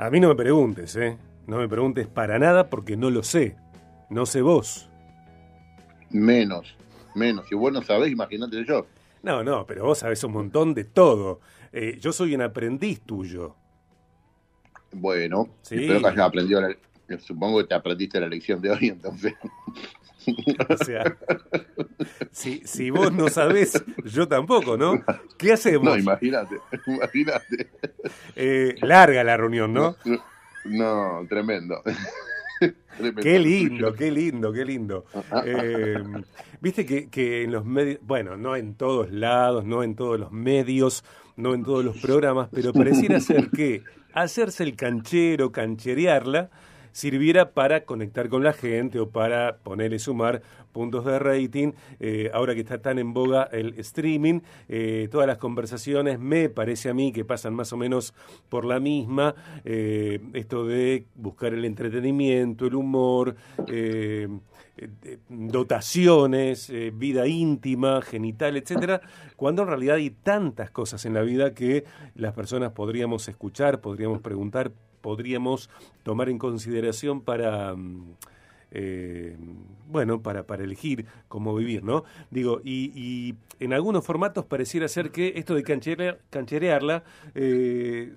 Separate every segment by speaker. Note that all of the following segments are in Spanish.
Speaker 1: A mí no me preguntes, ¿eh? No me preguntes para nada porque no lo sé. No sé vos.
Speaker 2: Menos, menos. Si vos no sabés, imagínate yo.
Speaker 1: No, no, pero vos sabés un montón de todo. Eh, yo soy un aprendiz tuyo.
Speaker 2: Bueno, espero que hayas aprendido, supongo que te aprendiste la lección de hoy, entonces.
Speaker 1: O sea, si, si vos no sabés, yo tampoco, ¿no? ¿Qué hacemos?
Speaker 2: No, imagínate, imagínate.
Speaker 1: Eh, larga la reunión, ¿no?
Speaker 2: No, tremendo.
Speaker 1: Qué lindo, qué lindo, qué lindo. Eh, Viste que, que en los medios, bueno, no en todos lados, no en todos los medios, no en todos los programas, pero pareciera ser que hacerse el canchero, cancherearla, sirviera para conectar con la gente o para ponerle sumar puntos de rating. Eh, ahora que está tan en boga el streaming, eh, todas las conversaciones me parece a mí que pasan más o menos por la misma. Eh, esto de buscar el entretenimiento, el humor. dotaciones, vida íntima, genital, etcétera, cuando en realidad hay tantas cosas en la vida que las personas podríamos escuchar, podríamos preguntar, podríamos tomar en consideración para... Mm, eh, bueno, para, para elegir cómo vivir, ¿no? Digo, y, en algunos formatos pareciera ser que esto de cancherearla eh,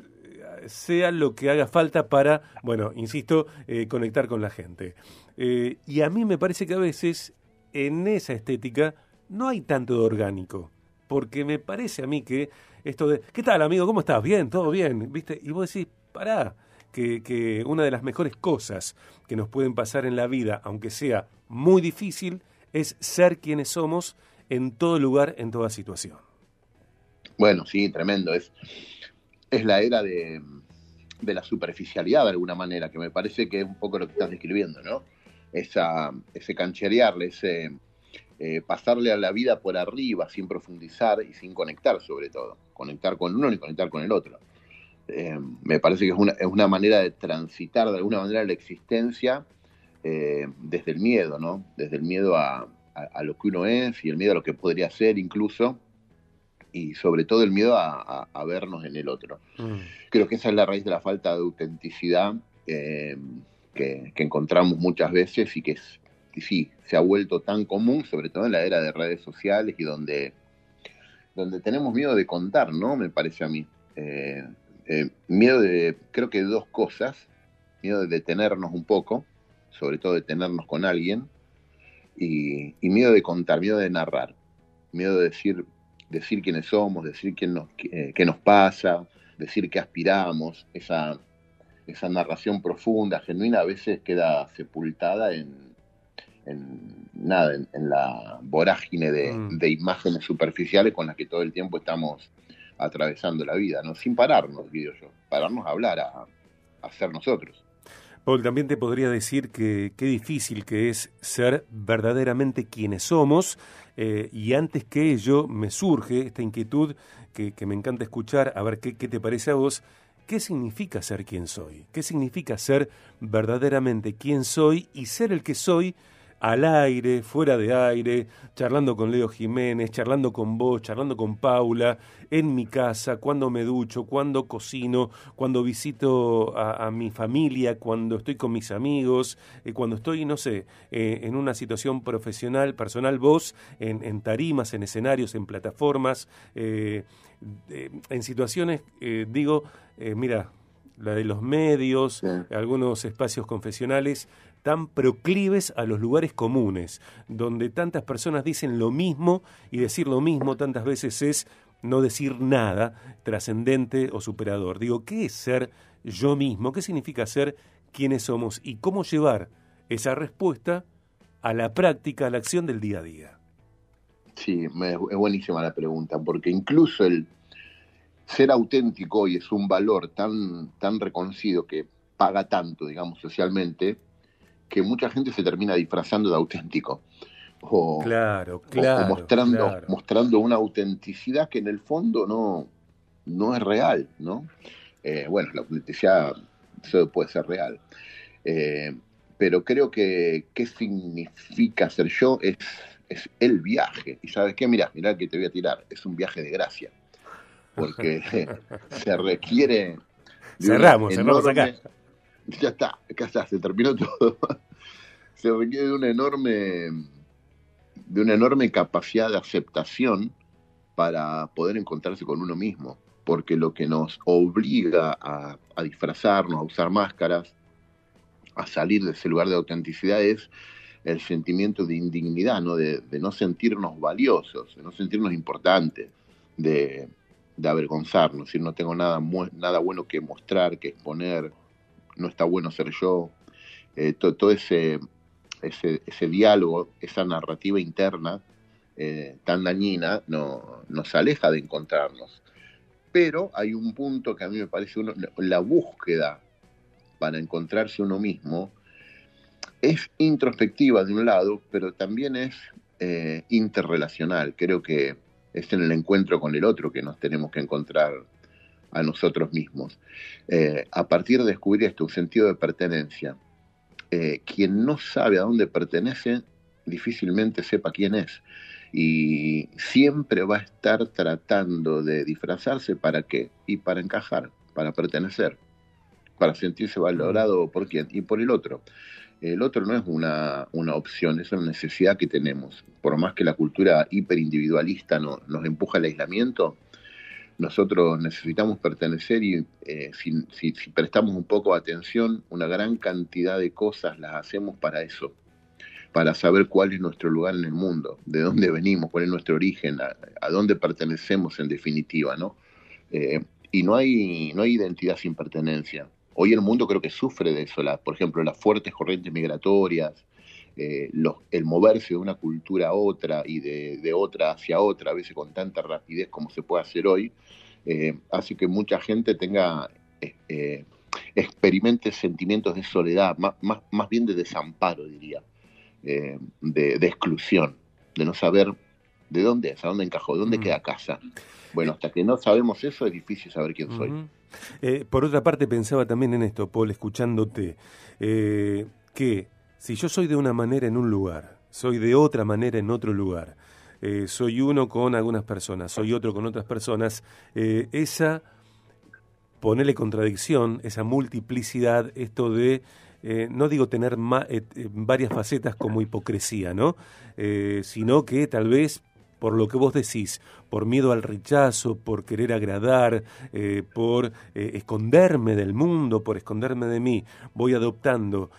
Speaker 1: sea lo que haga falta para, bueno, insisto, eh, conectar con la gente. y a mí me parece que a veces en esa estética no hay tanto de orgánico, porque me parece a mí que esto de, ¿qué tal amigo? ¿Cómo estás? Bien, todo bien, ¿viste? Y vos decís, pará, que, una de las mejores cosas que nos pueden pasar en la vida, aunque sea muy difícil, es ser quienes somos en todo lugar, en toda situación.
Speaker 2: Bueno, sí, tremendo. Es, es la era de, la superficialidad de alguna manera, que me parece que es un poco lo que estás describiendo, ¿no? Esa, ese cancherearle, ese eh, pasarle a la vida por arriba sin profundizar y sin conectar sobre todo. Conectar con uno y conectar con el otro. Eh, me parece que es una, es una, manera de transitar de alguna manera la existencia eh, desde el miedo, ¿no? Desde el miedo a, lo que uno es y el miedo a lo que podría ser incluso, y sobre todo el miedo a, vernos en el otro. Mm. Creo que esa es la raíz de la falta de autenticidad eh, que, encontramos muchas veces y que, es, sí, se ha vuelto tan común, sobre todo en la era de redes sociales y donde, donde tenemos miedo de contar, ¿no? Me parece a mí. Eh, miedo de, creo que dos cosas, miedo de detenernos un poco, sobre todo detenernos con alguien, y, miedo de contar, miedo de narrar, miedo de decir, decir quiénes somos, decir quién nos, eh, qué nos pasa, decir qué aspiramos, esa, esa narración profunda, genuina, a veces queda sepultada en, nada, en, la vorágine de, mm. de, imágenes superficiales con las que todo el tiempo estamos atravesando la vida, ¿no? Sin pararnos, digo yo, pararnos a hablar, a, a ser nosotros.
Speaker 1: Paul, también te podría decir que qué difícil que es ser verdaderamente quienes somos, eh, y antes que ello me surge esta inquietud que, que me encanta escuchar, a ver qué, qué te parece a vos, ¿Qué significa ser quien soy? ¿Qué significa ser verdaderamente quien soy y ser el que soy al aire, fuera de aire, charlando con Leo Jiménez, charlando con vos, charlando con Paula, en mi casa, cuando me ducho, cuando cocino, cuando visito a, mi familia, cuando estoy con mis amigos, eh, cuando estoy, no sé, eh, en una situación profesional, personal, vos, en, tarimas, en escenarios, en plataformas, eh, en situaciones, digo, mira, la de los medios, algunos espacios confesionales, tan proclives a los lugares comunes, donde tantas personas dicen lo mismo y decir lo mismo tantas veces es no decir nada trascendente o superador. Digo, ¿qué es ser yo mismo? ¿Qué significa ser quienes somos? ¿Y cómo llevar esa respuesta a la práctica, a la acción del día a día?
Speaker 2: Sí, es buenísima la pregunta, porque incluso el ser auténtico hoy es un valor tan, tan reconocido que paga tanto, digamos, socialmente, que mucha gente se termina disfrazando de auténtico.
Speaker 1: O, claro, claro,
Speaker 2: mostrando, mostrando una autenticidad que en el fondo no, no es real, ¿no? Eh, bueno, la autenticidad puede ser real. Eh, pero creo que qué significa ser yo es, es el viaje. Y sabes qué, mira, mira que te voy a tirar, es un viaje de gracia. Porque se requiere
Speaker 1: cerramos, cerramos acá.
Speaker 2: Ya está, acá está, se terminó todo. se requiere de una enorme, de una enorme capacidad de aceptación para poder encontrarse con uno mismo, porque lo que nos obliga a, disfrazarnos, a usar máscaras, a salir de ese lugar de autenticidad es el sentimiento de indignidad, ¿no? De, no sentirnos valiosos, de no sentirnos importantes, de, avergonzarnos, decir, no tengo nada, nada bueno que mostrar, que exponer, no está bueno ser yo. Eh, todo, ese, ese, ese, diálogo, esa narrativa interna eh, tan dañina, no, nos aleja de encontrarnos. Pero hay un punto que a mí me parece, uno, la búsqueda para encontrarse uno mismo es introspectiva de un lado, pero también es eh, interrelacional. Creo que es en el encuentro con el otro que nos tenemos que encontrar a nosotros mismos. Eh, a partir de descubrir esto, un sentido de pertenencia. quien no sabe a dónde pertenece, difícilmente sepa quién es y siempre va a estar tratando de disfrazarse para qué y para encajar, para pertenecer, para sentirse valorado por quién y por el otro. El otro no es una, una opción, es una necesidad que tenemos. Por más que la cultura hiperindividualista no, nos empuja al aislamiento, nosotros necesitamos pertenecer y eh, si, prestamos un poco de atención, una gran cantidad de cosas las hacemos para eso para saber cuál es nuestro lugar en el mundo, de dónde venimos, cuál es nuestro origen, a, dónde pertenecemos en definitiva, ¿no? Eh, y no hay, no hay identidad sin pertenencia. Hoy el mundo creo que sufre de eso, por ejemplo, las fuertes corrientes migratorias, eh, el moverse de una cultura a otra y de, otra hacia otra, a veces con tanta rapidez como se puede hacer hoy, eh, hace que mucha gente tenga, experimente sentimientos de soledad, más, más bien de desamparo, diría. Eh, de, exclusión, de no saber de dónde es, a dónde encajó, de dónde queda casa. Bueno, hasta que no sabemos eso es difícil saber quién soy.
Speaker 1: Eh, por otra parte, pensaba también en esto, Paul, escuchándote, eh, que si yo soy de una manera en un lugar, soy de otra manera en otro lugar, soy uno con algunas personas, soy otro con otras personas, esa, ponerle contradicción, esa multiplicidad, esto de eh, no digo tener eh, eh, varias facetas como hipocresía, ¿no? sino que tal vez por lo que vos decís, por miedo al rechazo, por querer agradar, por esconderme del mundo, por esconderme de mí, voy adoptando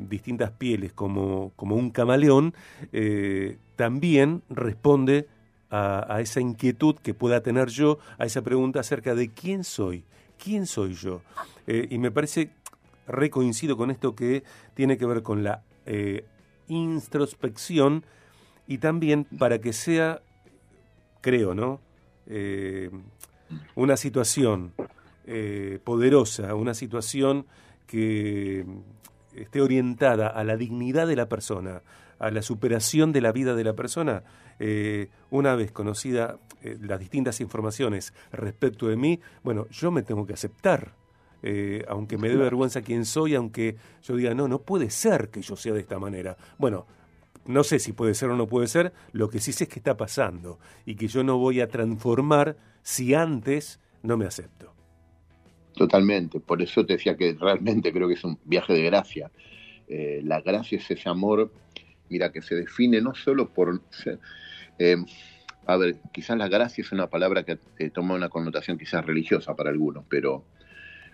Speaker 1: distintas pieles como, como un camaleón, también responde a, esa inquietud que pueda tener yo, a esa pregunta acerca de quién soy, quién soy yo. y me parece recoincido con esto que tiene que ver con la eh, introspección y también para que sea, creo, ¿no? Eh, una situación eh, poderosa, una situación que esté orientada a la dignidad de la persona, a la superación de la vida de la persona, una vez conocida las distintas informaciones respecto de mí, bueno, yo me tengo que aceptar eh, aunque me dé vergüenza quién soy, aunque yo diga, no, no puede ser que yo sea de esta manera. Bueno, no sé si puede ser o no puede ser, lo que sí sé es que está pasando y que yo no voy a transformar si antes no me acepto.
Speaker 2: Totalmente, por eso te decía que realmente creo que es un viaje de gracia. Eh, la gracia es ese amor, mira, que se define no solo por... Eh, a ver, quizás la gracia es una palabra que toma una connotación quizás religiosa para algunos, pero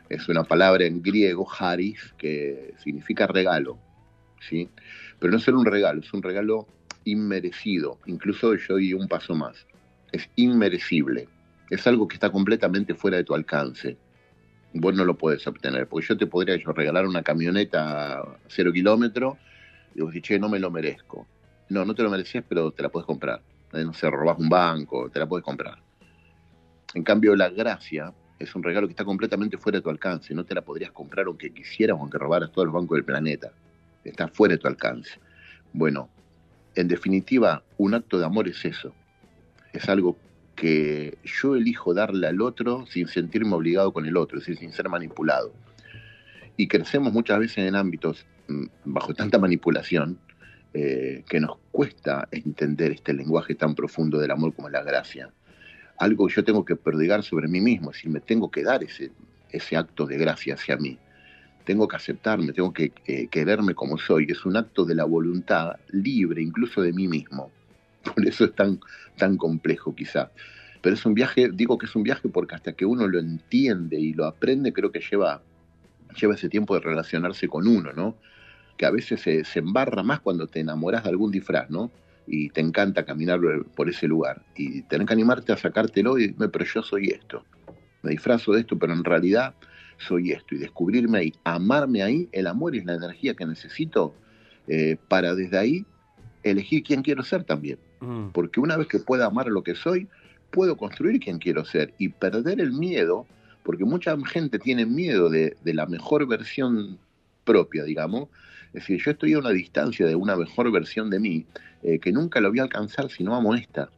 Speaker 2: es una palabra en griego, haris, que significa regalo, ¿sí? Pero no solo un regalo, es un regalo inmerecido, incluso yo di un paso más, es inmerecible, es algo que está completamente fuera de tu alcance, vos no lo puedes obtener, porque yo te podría yo regalar una camioneta a cero kilómetros y vos decís, che, no me lo merezco. No, no te lo mereces, pero te la puedes comprar. No sé, robás un banco, te la puedes comprar. En cambio, la gracia es un regalo que está completamente fuera de tu alcance. No te la podrías comprar aunque quisieras, aunque robaras todos los bancos del planeta. Está fuera de tu alcance. Bueno, en definitiva, un acto de amor es eso. Es algo que yo elijo darle al otro sin sentirme obligado con el otro, es decir, sin ser manipulado. Y crecemos muchas veces en ámbitos mm, bajo tanta manipulación eh, que nos cuesta entender este lenguaje tan profundo del amor como la gracia algo que yo tengo que prodigar sobre mí mismo, es decir, me tengo que dar ese, ese acto de gracia hacia mí. Tengo que aceptarme, tengo que eh, quererme como soy. Es un acto de la voluntad libre, incluso de mí mismo. Por eso es tan, tan complejo quizá. Pero es un viaje, digo que es un viaje porque hasta que uno lo entiende y lo aprende, creo que lleva, lleva ese tiempo de relacionarse con uno, ¿no? Que a veces se, se embarra más cuando te enamoras de algún disfraz, ¿no? y te encanta caminar por ese lugar. Y tenés que animarte a sacártelo y pero yo soy esto. Me disfrazo de esto, pero en realidad soy esto. Y descubrirme ahí, amarme ahí, el amor es la energía que necesito eh, para desde ahí elegir quién quiero ser también. Mm. Porque una vez que pueda amar lo que soy, puedo construir quién quiero ser y perder el miedo, porque mucha gente tiene miedo de, de la mejor versión propia, digamos, es decir, yo estoy a una distancia de una mejor versión de mí eh, que nunca lo voy a alcanzar si no amo esta.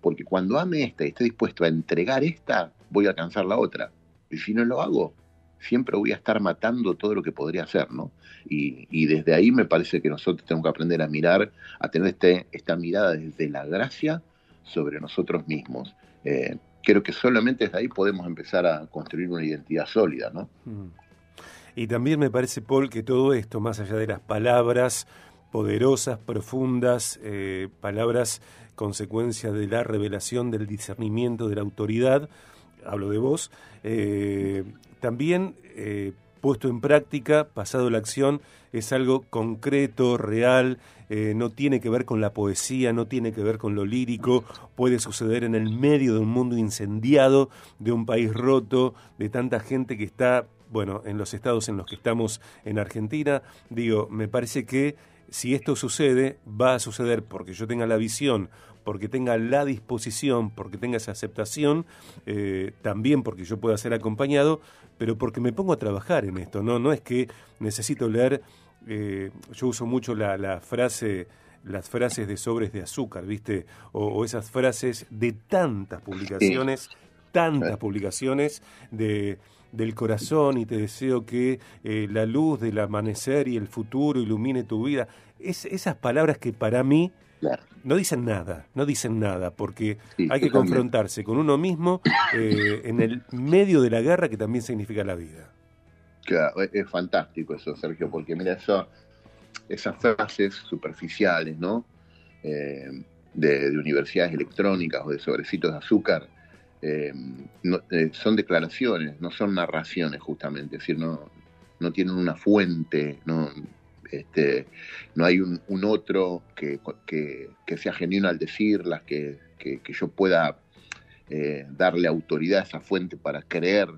Speaker 2: Porque cuando ame esta y esté dispuesto a entregar esta, voy a alcanzar la otra. Y si no lo hago, siempre voy a estar matando todo lo que podría hacer, ¿no? Y, desde ahí me parece que nosotros tenemos que aprender a mirar, a tener este, esta mirada desde la gracia sobre nosotros mismos. Eh, creo que solamente desde ahí podemos empezar a construir una identidad sólida, ¿no? Mm.
Speaker 1: Y también me parece, Paul, que todo esto, más allá de las palabras poderosas, profundas, eh, palabras consecuencia de la revelación, del discernimiento, de la autoridad, hablo de vos, eh, también eh, puesto en práctica, pasado la acción, es algo concreto, real, no tiene que ver con la poesía, no tiene que ver con lo lírico, puede suceder en el medio de un mundo incendiado, de un país roto, de tanta gente que está bueno, en los estados en los que estamos en Argentina, digo, me parece que si esto sucede, va a suceder porque yo tenga la visión, porque tenga la disposición, porque tenga esa aceptación, eh, también porque yo pueda ser acompañado, pero porque me pongo a trabajar en esto, no, no es que necesito leer, eh, yo uso mucho la, frase las frases de sobres de azúcar, ¿viste? O, esas frases de tantas publicaciones, tantas publicaciones de del corazón y te deseo que eh, la luz del amanecer y el futuro ilumine tu vida. Es, esas palabras que para mí no dicen nada, no dicen nada, porque hay que confrontarse con uno mismo eh, en el medio de la guerra que también significa la vida.
Speaker 2: Claro, es, fantástico eso, Sergio, porque mira, eso, esas frases superficiales, ¿no? Eh, de, de universidades electrónicas o de sobrecitos de azúcar, eh, eh, son declaraciones, no son narraciones justamente, es decir, no, no tienen una fuente, no, este, no hay un, otro que, que, sea genuino al decirlas, que, que yo pueda eh, darle autoridad a esa fuente para creer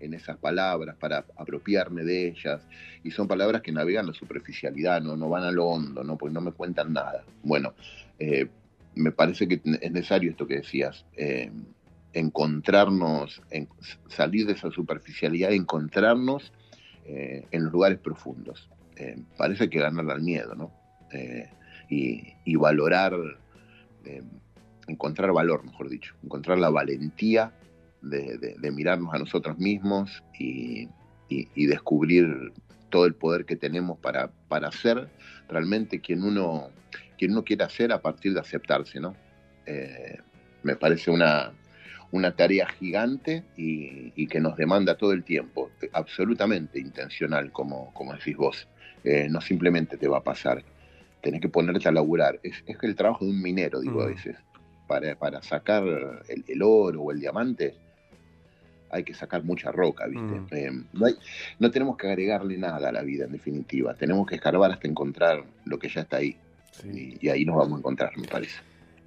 Speaker 2: en esas palabras, para apropiarme de ellas, y son palabras que navegan la superficialidad, no, no van a lo hondo, ¿no? porque no me cuentan nada. Bueno, me parece que es necesario esto que decías encontrarnos, en, salir de esa superficialidad, encontrarnos eh, en los lugares profundos. Eh, parece que ganar al miedo, ¿no? Eh, y, valorar, encontrar valor, mejor dicho, encontrar la valentía de, mirarnos a nosotros mismos y, descubrir todo el poder que tenemos para, para ser realmente quien uno, quien uno quiera ser a partir de aceptarse, ¿no? me parece una, una tarea gigante y, que nos demanda todo el tiempo, absolutamente intencional, como, como decís vos. Eh, no simplemente te va a pasar, tenés que ponerte a laburar. Es, es el trabajo de un minero, digo a mm. veces. Para, para sacar el, oro o el diamante, hay que sacar mucha roca, ¿viste? Mm. Eh, no, hay, no tenemos que agregarle nada a la vida, en definitiva. Tenemos que escarbar hasta encontrar lo que ya está ahí. y ahí nos vamos a encontrar, me parece.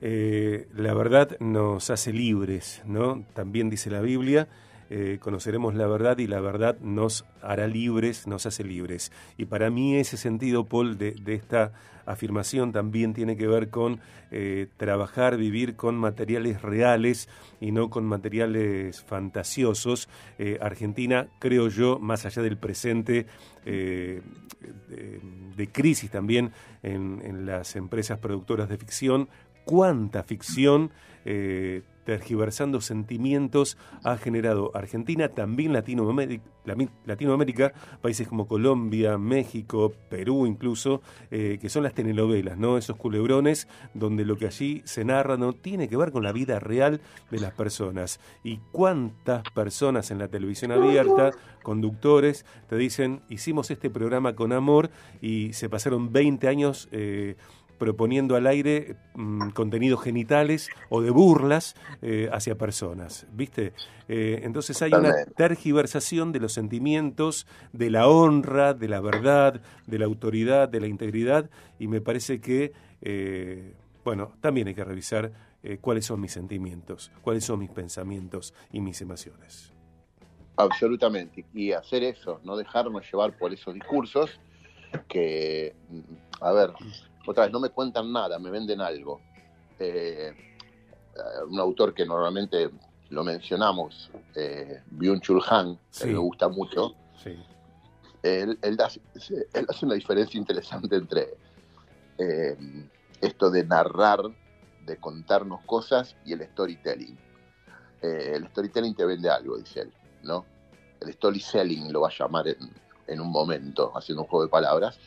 Speaker 1: Eh, la verdad nos hace libres, ¿no? También dice la Biblia, eh, conoceremos la verdad y la verdad nos hará libres, nos hace libres. Y para mí ese sentido, Paul, de, esta afirmación también tiene que ver con eh, trabajar, vivir con materiales reales y no con materiales fantasiosos. Argentina, creo yo, más allá del presente de, crisis también en las empresas productoras de ficción, cuánta ficción eh, tergiversando sentimientos ha generado Argentina, también Latinoamérica, Latinoamérica países como Colombia, México, Perú incluso, eh, que son las telenovelas, ¿no? Esos culebrones donde lo que allí se narra no tiene que ver con la vida real de las personas. Y cuántas personas en la televisión abierta, conductores, te dicen, hicimos este programa con amor y se pasaron 20 años... Eh, proponiendo al aire mm, contenidos genitales o de burlas eh, hacia personas, ¿viste? Eh, entonces hay una tergiversación de los sentimientos, de la honra, de la verdad, de la autoridad, de la integridad, y me parece que, eh, bueno, también hay que revisar cuáles son mis sentimientos, cuáles son mis pensamientos y mis emociones.
Speaker 2: Absolutamente, y hacer eso, no dejarnos llevar por esos discursos que, mm, a ver, otra vez, no me cuentan nada, me venden algo. Eh, un autor que normalmente lo mencionamos, eh, Byung-Chul Han, que me gusta mucho, él, hace una diferencia interesante entre eh, esto de narrar, de contarnos cosas y el storytelling. Eh, el storytelling te vende algo, dice él, ¿no? El storytelling lo va a llamar en, en un momento, haciendo un juego de palabras.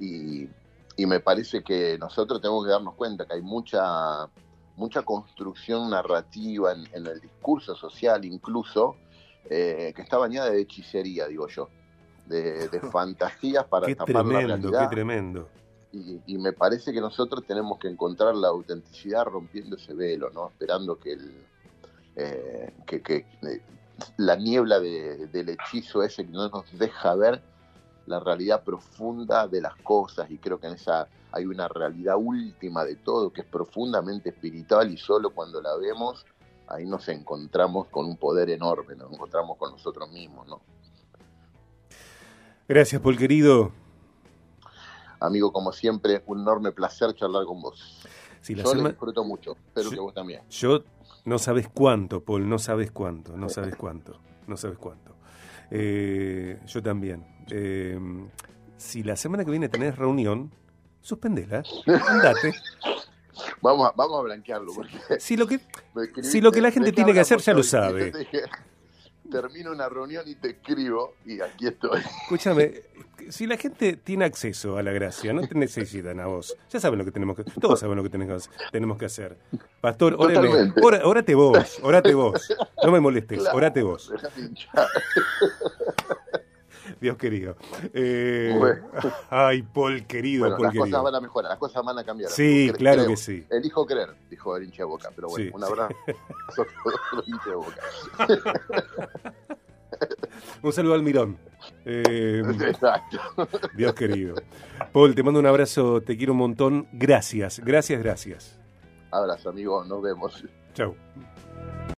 Speaker 2: Y y me parece que nosotros tenemos que darnos cuenta que hay mucha, mucha construcción narrativa en, el discurso social incluso, eh, que está bañada de hechicería, digo yo, de, fantasías para
Speaker 1: qué tapar tremendo, la realidad. Qué tremendo.
Speaker 2: Y, me parece que nosotros tenemos que encontrar la autenticidad rompiendo ese velo, ¿no? Esperando que, el, eh, que, eh, la niebla del hechizo ese que no nos deja ver la realidad profunda de las cosas y creo que en esa hay una realidad última de todo que es profundamente espiritual y solo cuando la vemos ahí nos encontramos con un poder enorme, nos encontramos con nosotros mismos, ¿no?
Speaker 1: Gracias, Paul querido.
Speaker 2: Amigo, como siempre, un enorme placer charlar con vos. yo lo disfruto mucho, espero que vos también.
Speaker 1: Yo no sabes cuánto, Paul, no sabes cuánto, no sabes cuánto, no sabes cuánto. Eh, yo también. Eh, si la semana que viene tenés reunión, suspendela, andate.
Speaker 2: Vamos a, vamos a blanquearlo.
Speaker 1: si, lo que, si lo que la gente tiene que hacer ya lo sabe.
Speaker 2: termino una reunión y te escribo y aquí estoy.
Speaker 1: Escúchame, si la gente tiene acceso a la gracia, no te necesitan a vos. Ya saben lo que tenemos que Todos saben lo que tenemos, tenemos que hacer. Pastor, óreme, orate vos, orate vos. No me molestes, orate vos. Dios querido. Eh, ay, Paul querido,
Speaker 2: bueno, las cosas van a mejorar, las cosas van a cambiar.
Speaker 1: Sí, claro que sí.
Speaker 2: Elijo creer, dijo el hincha de boca, pero bueno, un abrazo a hincha de boca.
Speaker 1: un saludo al Mirón. Eh, Exacto. Dios querido. Paul, te mando un abrazo, te quiero un montón. Gracias, gracias, gracias.
Speaker 2: Abrazo, amigo, nos vemos.
Speaker 1: Chau.